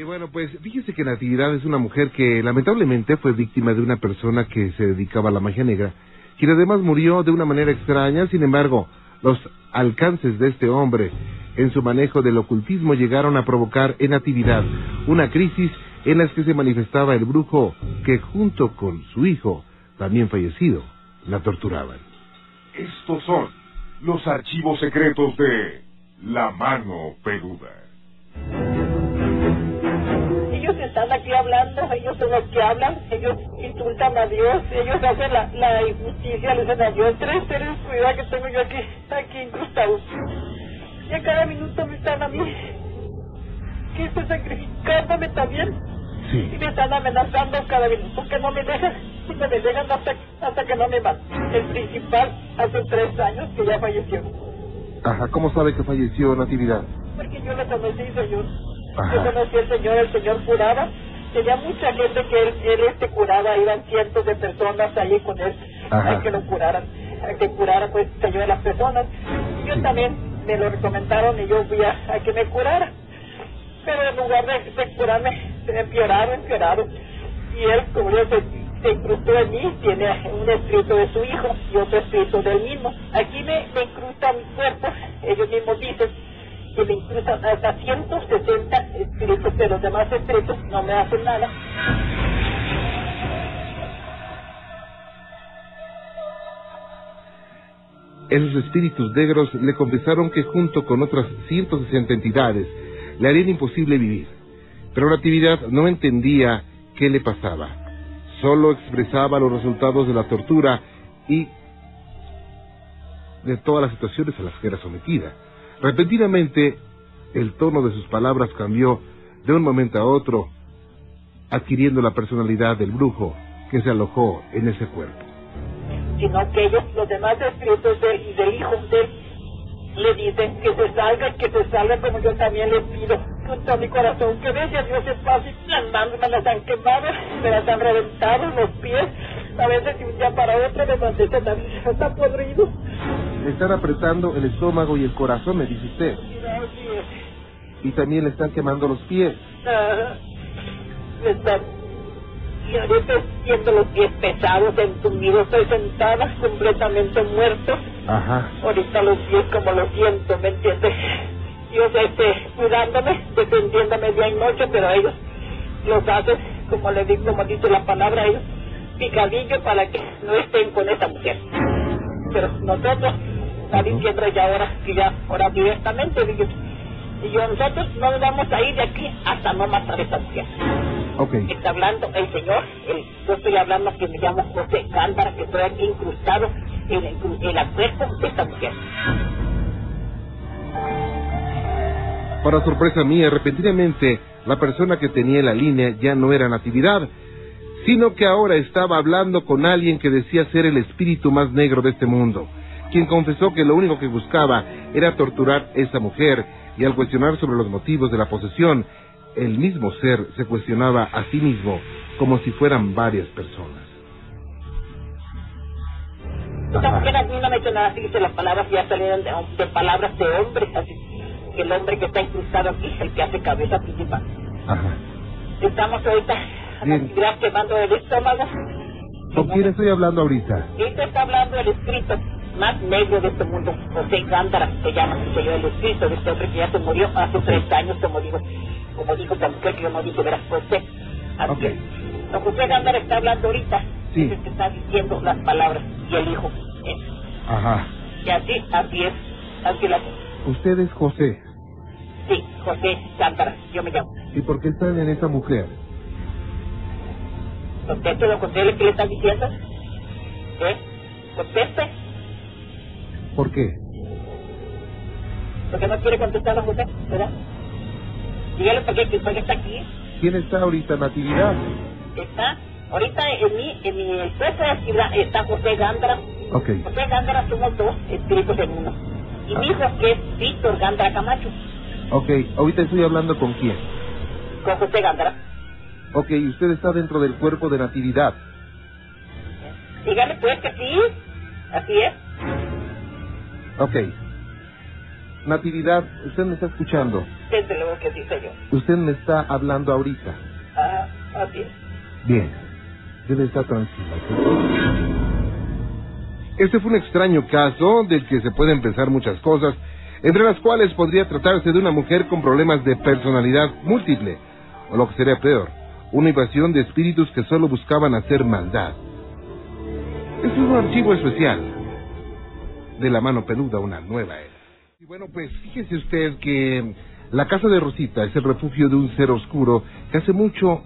Y bueno, pues fíjese que Natividad es una mujer que lamentablemente fue víctima de una persona que se dedicaba a la magia negra, quien además murió de una manera extraña, sin embargo, los alcances de este hombre en su manejo del ocultismo llegaron a provocar en Natividad una crisis en la que se manifestaba el brujo que junto con su hijo, también fallecido, la torturaban. Estos son los archivos secretos de La Mano Peluda. Ellos son los que hablan, ellos insultan a Dios, ellos hacen la, la injusticia, le dicen a Dios, tres seres de oscuridad que tengo yo aquí, aquí incrustados. Y a cada minuto me están a mí, que estoy sacrificándome también. Y me están amenazando cada minuto que no me dejan, y me dejan hasta, hasta que no me van. El principal hace tres años que ya falleció. Ajá, ¿cómo sabe que falleció Natividad? Porque yo lo conocí, señor. Ajá. Yo conocí al señor, el señor curaba. Tenía mucha gente que él, él este curaba, iban cientos de personas ahí con él, Ajá. a que lo curaran, a que curara pues señor a las personas. Yo también me lo recomendaron y yo fui a, a que me curara. Pero en lugar de, de curarme, se empeoraron, empeoraron. Y él, como yo se, se incrustó en mí, tiene un espíritu de su hijo y otro espíritu del mismo. Aquí me, me incrusta mi cuerpo, ellos mismos dicen que me hasta 160 espíritus, pero los demás no me hacen nada. Esos espíritus negros le confesaron que junto con otras 160 entidades le harían imposible vivir. Pero Natividad no entendía qué le pasaba. Solo expresaba los resultados de la tortura y de todas las situaciones a las que era sometida. Repentinamente, el tono de sus palabras cambió de un momento a otro, adquiriendo la personalidad del brujo que se alojó en ese cuerpo. sino que ellos, los demás espíritus de y del hijo de le dicen que se salga, que se salga como yo también le pido con todo mi corazón, que vean a Dios es fácil, las manos me las han quemado, me las han reventado, los pies, a veces de un día para otro me también, está podrido. Le están apretando el estómago y el corazón, me dice usted. Y también le están quemando los pies. Ah, me están y ahorita siento los pies pesados, entumidos, estoy sentada completamente muerto. Ajá. ahorita los pies como lo siento, ¿me entiendes? Yo este, cuidándome, defendiéndome día y noche, pero ellos los hacen, como le digo, como dice la palabra, ellos picadillo para que no estén con esa mujer. Pero nosotros, está diciendo ya ahora, que ya, ahora directamente, digo, y yo, nosotros no nos vamos a ir de aquí hasta no matar esa mujer. Ok. Está hablando el señor, el- yo estoy hablando que me llamo José Gándara, que estoy aquí incrustado en el, en el cuerpo de esta mujer. Para sorpresa mía, repentinamente, la persona que tenía la línea ya no era Natividad, sino que ahora estaba hablando con alguien que decía ser el espíritu más negro de este mundo, quien confesó que lo único que buscaba era torturar a esa mujer, y al cuestionar sobre los motivos de la posesión, el mismo ser se cuestionaba a sí mismo como si fueran varias personas. Esta mujer a mí no me ha hecho nada, así que las palabras ya salieron de, de palabras de hombre, así que el hombre que está incrustado aquí es el que hace cabeza principal. Ajá. Estamos ahorita a la Bien. actividad quemando el estómago. ¿Con quién estoy hablando ahorita? Esto está hablando el escrito más negro de este mundo, José Gándara, se llama, se yo el escrito de este hombre que ya se murió hace 30 años, como digo, como dijo esta mujer que yo no dije, verás, José. Así Ok. es. Don José Gándara está hablando ahorita, Sí. es el que está diciendo las palabras, y el hijo. Ajá. Y así, así es, así la Usted es José. Sí, José Gándara, yo me llamo. ¿Y por qué están en esa mujer? Conteste, don José, ¿qué le está diciendo? ¿Eh? Conteste, ¿Por qué? porque no quiere contestar don José, ¿verdad? Dígale por qué, por qué está aquí. ¿Quién está ahorita, Natividad? Está, ahorita en mi, en mi actividad está José Gándara. Ok. José Gándara somos dos espíritus en uno. Y mi hijo que es Víctor Gándara Camacho, Ok, ahorita estoy hablando con quién. con José Gándara. Ok, usted está dentro del cuerpo de Natividad. Dígale pues que sí, así es. Ok. Natividad, usted me está escuchando. desde luego que sí, señor. Usted me está hablando ahorita. Ah, así es. Bien. Debe estar tranquila. Este fue un extraño caso del que se pueden pensar muchas cosas, entre las cuales podría tratarse de una mujer con problemas de personalidad múltiple, o lo que sería peor, una invasión de espíritus que solo buscaban hacer maldad. Este es un archivo especial de la mano peluda, una nueva era. Y bueno, pues fíjese usted que la casa de Rosita es el refugio de un ser oscuro que hace mucho,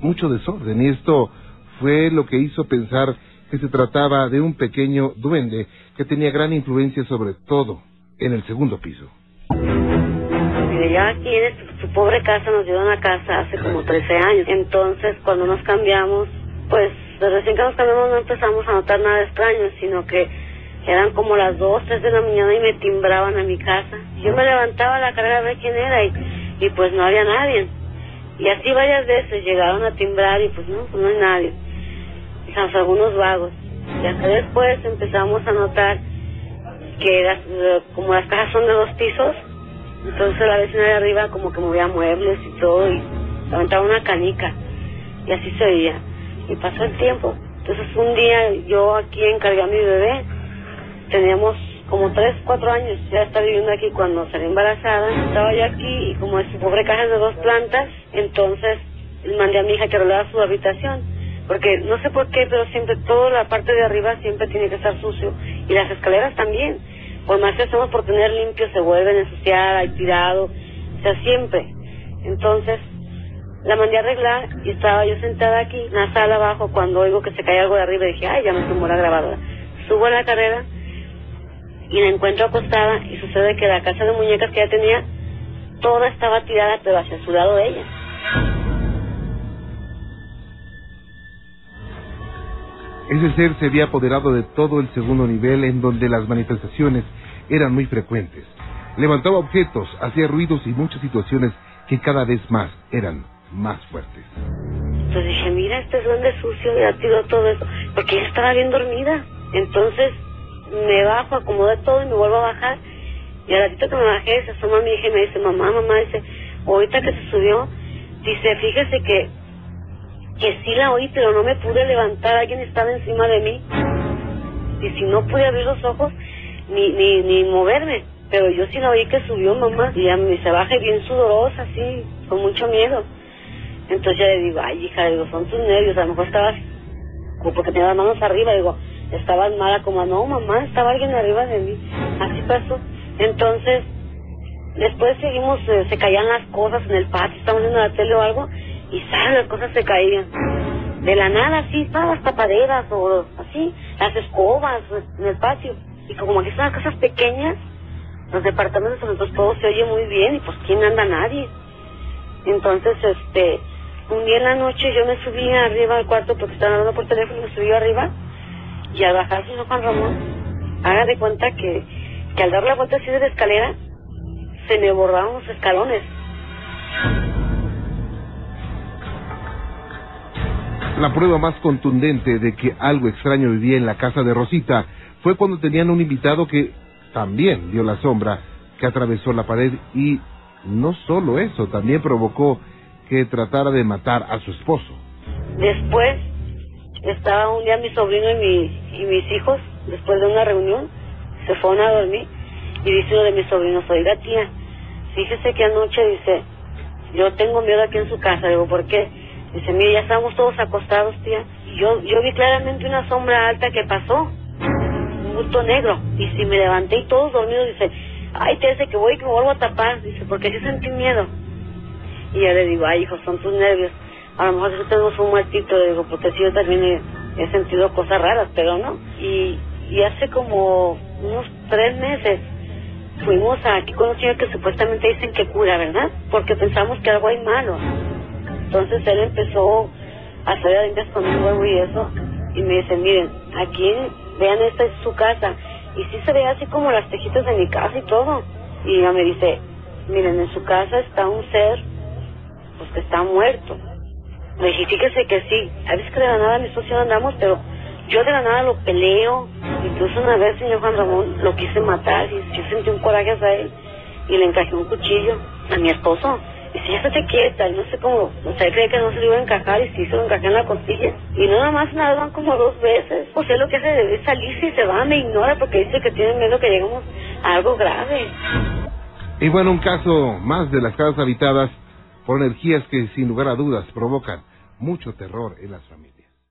mucho desorden. Y esto fue lo que hizo pensar que se trataba de un pequeño duende que tenía gran influencia sobre todo en el segundo piso. Ya aquí en su, pobre casa nos dio una casa hace como 13 años. Entonces, cuando nos cambiamos, pues recién que nos cambiamos no empezamos a notar nada extraño, sino que eran como las 2, 3 de la mañana y me timbraban a mi casa. Yo me levantaba a la carrera a ver quién era y, y pues no había nadie. Y así varias veces llegaron a timbrar y pues no, pues no hay nadie. Quizás algunos vagos. Y hasta después empezamos a notar que las, eh, como las casas son de dos pisos, entonces la vecina de arriba como que movía muebles y todo y levantaba una canica y así se veía. Y pasó el tiempo. Entonces un día yo aquí encargué a mi bebé, teníamos como tres, cuatro años ya estaba viviendo aquí cuando salí embarazada, estaba yo aquí y como es pobre casa es de dos plantas, entonces mandé a mi hija que arreglara su habitación, porque no sé por qué, pero siempre toda la parte de arriba siempre tiene que estar sucio y las escaleras también, por más que hacemos por tener limpio se vuelven a ensuciar, hay tirado, o sea, siempre. Entonces la mandé a arreglar y estaba yo sentada aquí en la sala abajo cuando oigo que se cae algo de arriba dije, ay, ya me tumbó la grabadora. Subo a la carrera y la encuentro acostada y sucede que la casa de muñecas que ella tenía, toda estaba tirada pero hacia su lado de ella. Ese ser se había apoderado de todo el segundo nivel en donde las manifestaciones eran muy frecuentes. Levantaba objetos, hacía ruidos y muchas situaciones que cada vez más eran más fuertes. Entonces dije, mira, este duende sucio ya tiró todo eso, porque ella estaba bien dormida. Entonces me bajo, acomodé todo y me vuelvo a bajar. Y al ratito que me bajé, se asoma mi hija y me dice, mamá, mamá, dice, ahorita que se subió, dice, fíjese que, que sí la oí, pero no me pude levantar, alguien estaba encima de mí. Y si no pude abrir los ojos, ni, ni, ni moverme. Pero yo sí la oí que subió, mamá. Y ya me se baja bien sudorosa, así, con mucho miedo. Entonces yo le digo, ay, hija, digo, son tus nervios, a lo mejor estabas, como porque tenía las manos arriba, digo, estabas mala, como, no, mamá, estaba alguien arriba de mí. Así pasó. Entonces, después seguimos, eh, se caían las cosas en el patio, estábamos viendo la tele o algo, y ¿sabes? las cosas se caían. De la nada, así, todas las tapaderas, o así, las escobas en el patio. Y como aquí son las casas pequeñas, los departamentos, entonces todo se oye muy bien, y pues, ¿quién anda? Nadie. Entonces, este, un día en la noche yo me subí arriba al cuarto porque estaban hablando por teléfono, me subí arriba y al bajar señor Juan Ramón, haga de cuenta que, que al dar la vuelta así de la escalera, se me borraron los escalones. La prueba más contundente de que algo extraño vivía en la casa de Rosita fue cuando tenían un invitado que también vio la sombra que atravesó la pared y no solo eso, también provocó que tratara de matar a su esposo. Después estaba un día mi sobrino y, mi, y mis hijos, después de una reunión, se fueron a dormir y dice uno de mis sobrinos, oiga tía, fíjese que anoche dice, yo tengo miedo aquí en su casa, digo, ¿por qué? Dice, mire, ya estamos todos acostados, tía. Y yo, yo vi claramente una sombra alta que pasó, un bulto negro, y si me levanté y todos dormidos, dice, ay, tía, dice que voy y que me vuelvo a tapar, dice, porque sí sentí miedo. Y yo le digo, ay, hijo, son tus nervios. A lo mejor si tenemos un muertito, digo, porque sí, yo también he, he sentido cosas raras, pero no. Y, y hace como unos tres meses fuimos aquí con un señor que supuestamente dicen que cura, ¿verdad? Porque pensamos que algo hay malo. Entonces él empezó a hacer adentras conmigo y eso, y me dice, miren, aquí, vean, esta es su casa. Y sí se ve así como las tejitas de mi casa y todo. Y ella me dice, miren, en su casa está un ser, pues que está muerto. Me dije, fíjese que sí, a veces que de la nada mi socio andamos, pero yo de la nada lo peleo. Incluso una vez, señor Juan Ramón, lo quise matar y yo sentí un coraje hacia él y le encajé un cuchillo. a mi esposo. Dice, ya estate quieta, y no sé cómo, o sea, cree que no se le iba a encajar y sí se lo encajé en la costilla. Y nada más nada, van como dos veces. O sea, lo que hace es salirse y se va, me ignora porque dice que tiene miedo que lleguemos a algo grave. Y bueno, un caso más de las casas habitadas por energías que sin lugar a dudas provocan mucho terror en las familias.